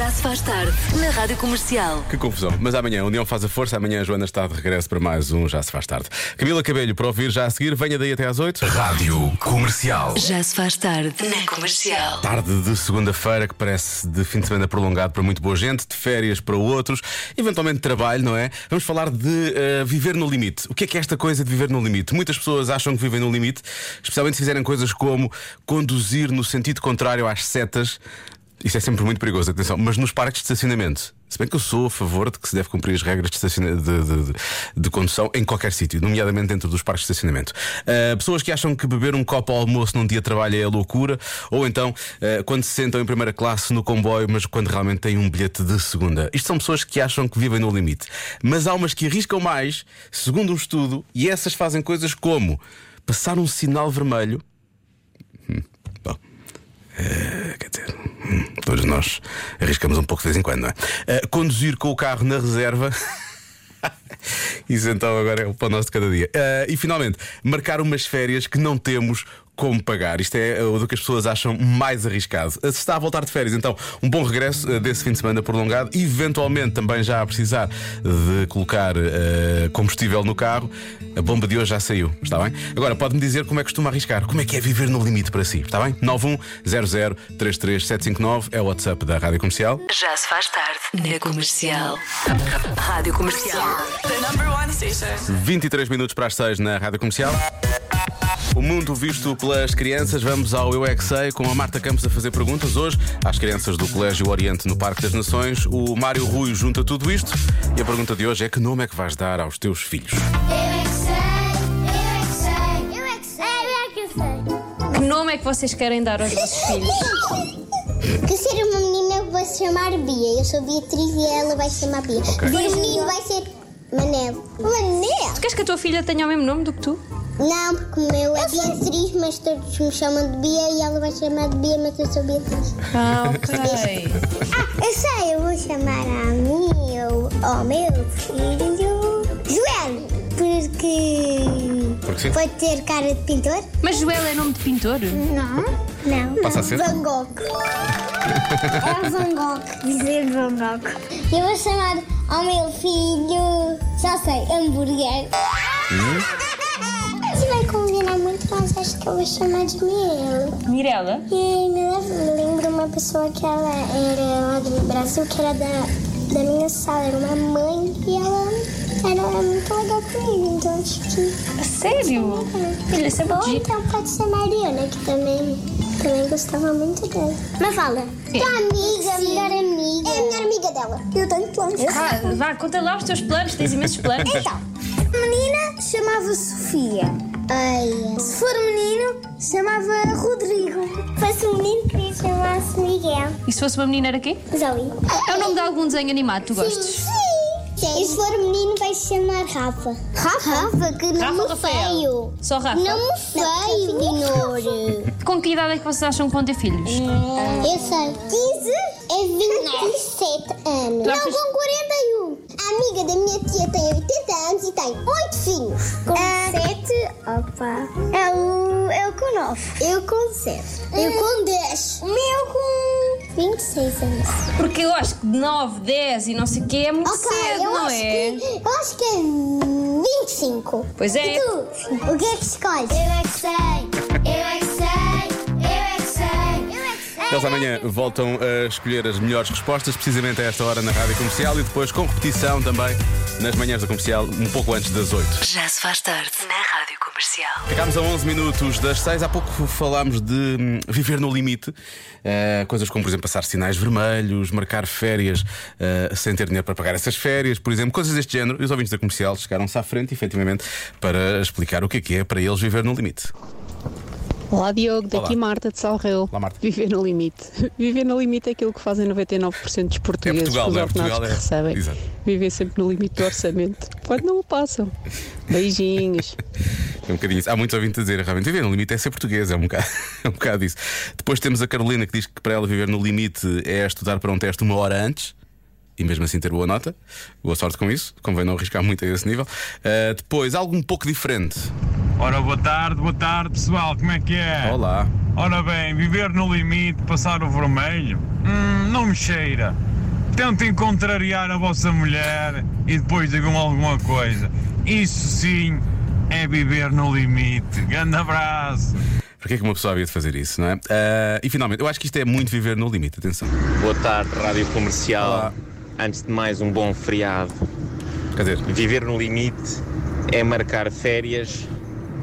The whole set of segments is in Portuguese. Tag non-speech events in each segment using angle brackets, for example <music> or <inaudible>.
Já se faz tarde na Rádio Comercial. Que confusão. Mas amanhã a União faz a força. Amanhã a Joana está de regresso para mais um Já se faz tarde. Camila Cabelho para ouvir já a seguir. Venha daí até às 8. Rádio Comercial. Já se faz tarde na Comercial. Tarde de segunda-feira que parece de fim de semana prolongado para muito boa gente, de férias para outros, eventualmente de trabalho, não é? Vamos falar de eh, viver no limite. O que é que é esta coisa de viver no limite? Muitas pessoas acham que vivem no limite, especialmente se fizerem coisas como conduzir no sentido contrário às setas. Isso é sempre muito perigoso, atenção, mas nos parques de estacionamento. Se bem que eu sou a favor de que se deve cumprir as regras de, de, de- de- condução em qualquer sítio, nomeadamente dentro dos parques de estacionamento. Ah, pessoas que acham que beber um copo ao almoço num dia de trabalho é loucura, ou então ah, quando se sentam em primeira classe no comboio, mas quando realmente têm um bilhete de segunda. Isto são pessoas que acham que vivem no limite. Mas há umas que arriscam mais, segundo um estudo, e essas fazem coisas como passar um sinal vermelho. Eh, quer dizer, hum, todos nós arriscamos um pouco de vez em quando, não é? Eh, conduzir com o carro na reserva. <laughs> Isso então agora é o pão nosso de cada dia. Eh, e finalmente, marcar umas férias que não temos como pagar. Isto é eh, o do que as pessoas acham mais arriscado. Se está a voltar de férias, então, um bom regresso eh, desse fim de semana prolongado. Eventualmente, também já a precisar de colocar eh, combustível no carro. A bomba de hoje já saiu, está bem? Agora, pode-me dizer como é que costuma arriscar. Como é que é viver no limite para si, está bem? 910033759 é o WhatsApp da Rádio Comercial. Já se faz tarde na Comercial. Rádio Comercial. The number one station. 23 minutos para as 6 na Rádio Comercial. O mundo visto pelas crianças, vamos ao Eu é Que Sei, com a Marta Campos a fazer perguntas hoje às crianças do Colégio Oriente no Parque das Nações. O Mário Rui junta tudo isto e a pergunta de hoje é: que nome é que vais dar aos teus filhos? Eu que nome é que vocês querem dar aos vossos filhos? Que ser uma menina vai se chamar Bia. Eu sou Beatriz e ela vai se chamar Bia. Se for um menino vai ser Manel. Manel? Queres que a tua filha tenha o mesmo nome do que tu? Não, porque o meu é Beatriz, mas todos me chamam de Bia e ela vai chamar de Bia, mas eu sou Beatriz. Ah, ok. <laughs> Ah, eu sei, eu vou chamar a mim, eu, ao meu filho, Joel. Porque Porque sim. pode ter cara de pintor. Mas Joel é nome de pintor? Não, não. Passa a ser? Van Gogh. É Van Gogh, dizer Van Gogh. Eu vou chamar ao meu filho, já sei, hambúrguer. Se que eu vou chamar de Miel. Mirela? E me lembro uma pessoa que ela era lá do Brasil, que era da, da minha sala, era uma mãe e ela era muito legal comigo, então acho que. Sério? Filha, isso é muito Ou então pode ser Mariana, que também, também gostava muito dela. Mas fala. Tua amiga, melhor amiga. É a melhor amiga dela. Eu tenho planos. Ah, vá, conta lá os teus planos, tens imensos planos. Então, a menina chamava Sofia. Ai. Se for um menino, chamava Rodrigo. Se fosse um menino, queria chamar-se Miguel. E se fosse uma menina era quê? Zoe. É o nome de algum desenho animado que tu gostes? Sim. E se for menino, vai se chamar Rafa. Rafa? Rafa, que Rafa nome ou Rafael? feio. Só Rafa? Nome feio, Minor. Com que idade é que vocês acham que vão ter filhos? Eu sei. 15 é 27 anos. Não, com 41. A amiga da minha tia tem 80 anos e tem 8 filhos. Com 7, opa. É o, eu com 9. Eu com 7. Eu com 10. O meu com 26 anos. Porque eu acho que 9, 10 e não sei o quê é muito Ok, cedo, eu não acho, é? que, eu acho que é 25. Pois é. E tu? O que é que escolhes? Eu é que sei. Eu é que sei. Eu é que sei. Eu é que sei. Eles amanhã voltam a escolher as melhores respostas, precisamente a esta hora na Rádio Comercial e depois com repetição também nas manhãs da comercial, um pouco antes das 8. Já se faz tarde na Rádio Comercial. Ficámos a 11 minutos das 6. Há pouco falámos de hum, viver no limite. Eh, coisas como, por exemplo, passar sinais vermelhos, marcar férias eh, sem ter dinheiro para pagar essas férias, por exemplo, coisas deste género. E os ouvintes da comercial chegaram-se à frente, efetivamente, para explicar o que é que é para eles viver no limite. Olá Diogo, daqui Olá. Marta de Salreu. Olá, Marta. Viver no limite. <laughs> Viver no limite é aquilo que fazem 99% dos portugueses Portugal, com os não é? Portugal que é- recebem. Exato. Viver sempre no limite do orçamento. Quando não o passam. Beijinhos. <laughs> É um bocadinho isso. Há muitos ouvintes a dizer, realmente, viver no limite é ser português, é um bocado, <laughs> é um bocado isso. Depois temos a Carolina que diz que para ela viver no limite é estudar para um teste uma hora antes. E mesmo assim ter boa nota, boa sorte com isso, convém não arriscar muito a esse nível. Ah, depois, algo um pouco diferente. Ora, boa tarde, boa tarde pessoal, como é que é? Olá. Ora bem, viver no limite, passar o vermelho, hum, não me cheira. tentem contrariar a vossa mulher e depois digam alguma coisa. Isso sim é viver no limite. Grande abraço. Porquê é que uma pessoa havia de fazer isso, não é? Ah, e finalmente, eu acho que isto é muito viver no limite, atenção. Boa tarde, Rádio Comercial. Olá. Antes de mais, um bom feriado. Quer dizer, Viver no limite é marcar férias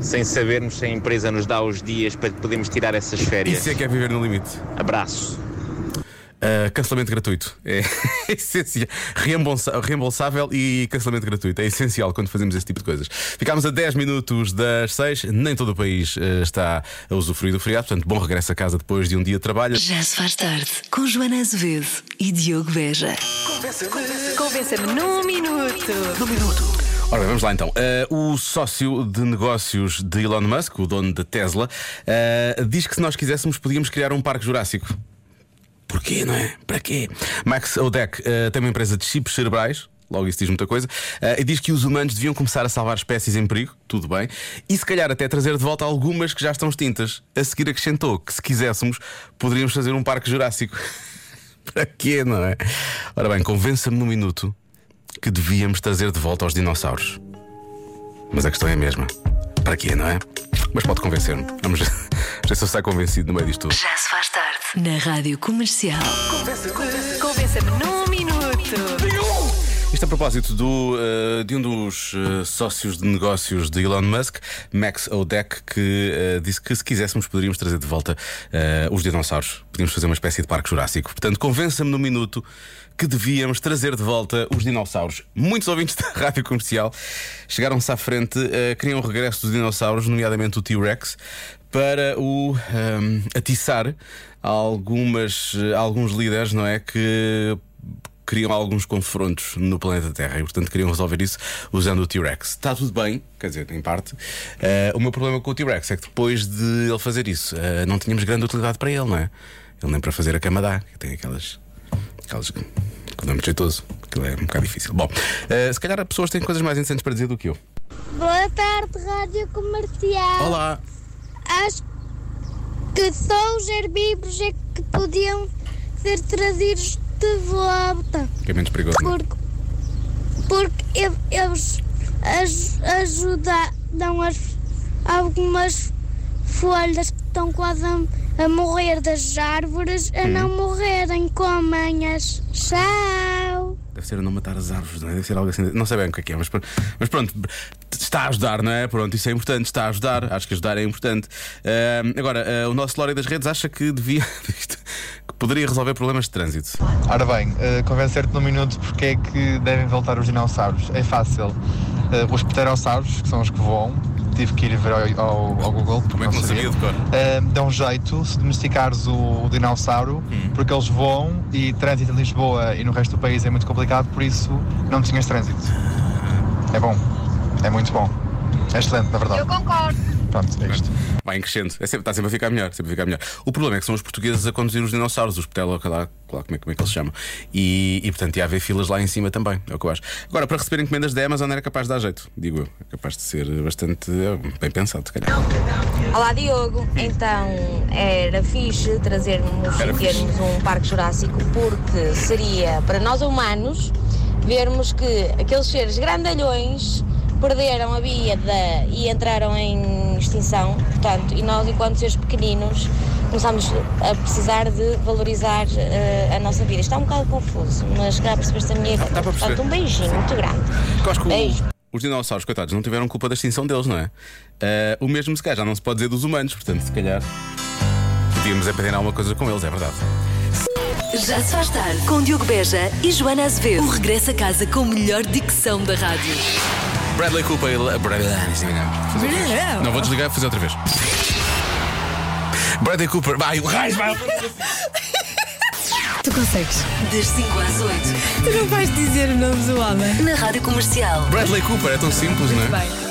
sem sabermos se a empresa nos dá os dias para podermos tirar essas férias. isso é que é viver no limite. Abraço. Uh, cancelamento gratuito. É <laughs> essencial. Reembolsa- reembolsável e cancelamento gratuito. É essencial quando fazemos esse tipo de coisas. Ficámos a 10 minutos das 6. Nem todo o país uh, está a usufruir do feriado. Portanto, bom regresso a casa depois de um dia de trabalho. Já se faz tarde com Joana Azevedo e Diogo Beja. Convença-me num minuto. Ora bem, vamos lá então. Uh, o sócio de negócios de Elon Musk, o dono da Tesla, uh, diz que se nós quiséssemos podíamos criar um parque jurássico. Porquê, não é? Para quê? Max Odek uh, tem uma empresa de chips cerebrais. Logo, isso diz muita coisa. Uh, e diz que os humanos deviam começar a salvar espécies em perigo, tudo bem, e se calhar até trazer de volta algumas que já estão extintas. A seguir acrescentou que se quiséssemos, poderíamos fazer um parque jurássico. <laughs> Para quê, não é? Ora bem, convença-me num minuto que devíamos trazer de volta aos dinossauros. Mas a questão é a mesma. Para quê, não é? Mas pode convencer-me. Vamos ver <laughs> se eu saio convencido no meio disto tudo. Já se faz tarde na Rádio Comercial. Convença-me num minuto. Isto a propósito do, eh, de um dos eh, sócios de negócios de Elon Musk, Max Odek, que eh, disse que se quiséssemos poderíamos trazer de volta os dinossauros. Podíamos fazer uma espécie de parque jurássico. Portanto, convença-me no minuto que devíamos trazer de volta os dinossauros. Muitos ouvintes <laughs> da rádio comercial chegaram-se à frente, queriam o regresso dos dinossauros, nomeadamente o T-Rex, para o ehm, atiçar algumas, eh, alguns líderes, não é? Que criam alguns confrontos no planeta Terra e, portanto, queriam resolver isso usando o T-Rex. Está tudo bem, quer dizer, em parte. Eh, o meu problema com o T-Rex é que depois de ele fazer isso, eh, não tínhamos grande utilidade para ele, não é? Ele nem para fazer a cama dá, que tem aquelas. aquelas que não é muito jeitoso, aquilo é um bocado difícil. Bom, eh, se calhar as pessoas têm coisas mais interessantes para dizer do que eu. Boa tarde, Rádio Comercial. Olá! Acho que só os herbívoros é que podiam ser trazidos de volta. Que é menos perigoso. é? Porque, porque eles aj- ajudam as, algumas folhas que estão quase a, a morrer das árvores a não morrerem. Comem-as. Tchau. Deve ser não matar as árvores, não é? Deve ser algo assim. Não sei bem o que é que é, mas, mas pronto, está a ajudar, não é? Pronto, isso é importante, está a ajudar. Acho que ajudar é importante. Ahm, agora, ah, o nosso Lória das Redes acha que devia. <laughs> que poderia resolver problemas de trânsito. Ora bem, eh, convencer-te num minuto porque é que devem voltar os dinossauros. É fácil. Eh, os pterossauros, que são os que voam, tive que ir ver ao, ao- ao Google. Como é que não sabia de cor? Eh, dão jeito se domesticares o, o dinossauro, Hum. porque eles voam e trânsito em Lisboa e no resto do país é muito complicado, por isso não tinhas trânsito. É bom, é muito bom. É excelente, na verdade. Eu concordo. Pronto, é isto. Vai em crescendo. É sempre, está sempre a ficar melhor, sempre a ficar melhor. O problema é que são os portugueses a conduzir os dinossauros, os ptelo, lá, lá, como, é, como é que eles se chamam. E, e portanto ia haver filas lá em cima também, é o que eu acho. Agora, para receber encomendas da Amazon era capaz de dar jeito, digo eu. É capaz de ser bastante eh, bem pensado, se calhar. Olá Diogo, então era fixe trazermos Era e termos um parque jurássico porque seria para nós humanos vermos que aqueles seres grandalhões perderam a vida e entraram em extinção, portanto, e nós enquanto seres pequeninos começamos a precisar de valorizar eh, a nossa vida. Está um bocado confuso, mas calhar percebeste a minha Dá ideia. para perceber. Portanto, um beijinho muito grande. Eu acho que o- Beijo. os dinossauros, coitados, não tiveram culpa da extinção deles, não é? Eh, o mesmo se calhar já não se pode dizer dos humanos, portanto, se calhar podíamos aprender alguma coisa com eles, é verdade. Já se faz tarde com Diogo Beja e Joana Azevedo. O regresso a casa com a melhor dicção da rádio. Bradley Cooper e. Bradley... Fazer outra vez. Não vou desligar, vou fazer outra vez. Bradley Cooper. Vai, o raio, vai. Tu consegues. Das 5 às 8 Tu não vais dizer o nome do homem. na Rádio Comercial. Bradley Cooper, é tão simples, não é? Bem.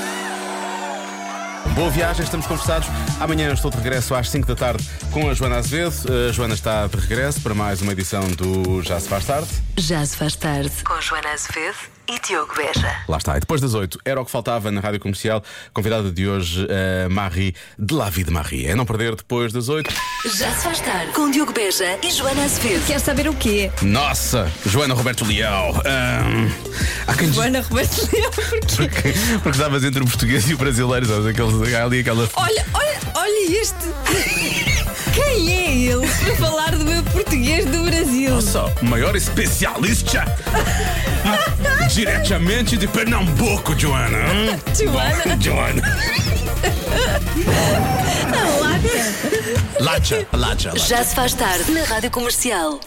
Boa viagem, estamos conversados. Amanhã estou de regresso às 5 da tarde com a Joana Azevedo. A Joana está de regresso para mais uma edição do Já Se Faz Tarde. Já se faz tarde com Joana Azevedo e Diogo Beja. Lá está. E depois das 8, era o que faltava na rádio comercial. Convidada de hoje, a Marie de La Vie de Marie. É não perder depois das 8. Já se faz tarde com Diogo Beja e Joana Azevedo. Quer saber o quê? Nossa, Joana Roberto Leal. Há quem diz- Joana Roberto Leão, porquê? <laughs> Porque, porque estavas entre o português e o brasileiro, sabes? Aqueles, ali aquela. Olha, olha, olha este. Para falar do meu português do Brasil? Nossa, o maior especialista <laughs> diretamente de Pernambuco, Joana. Hum? <laughs> Joana? Joana. A lata. Lacha, lacha, lacha. Já se faz tarde na rádio comercial.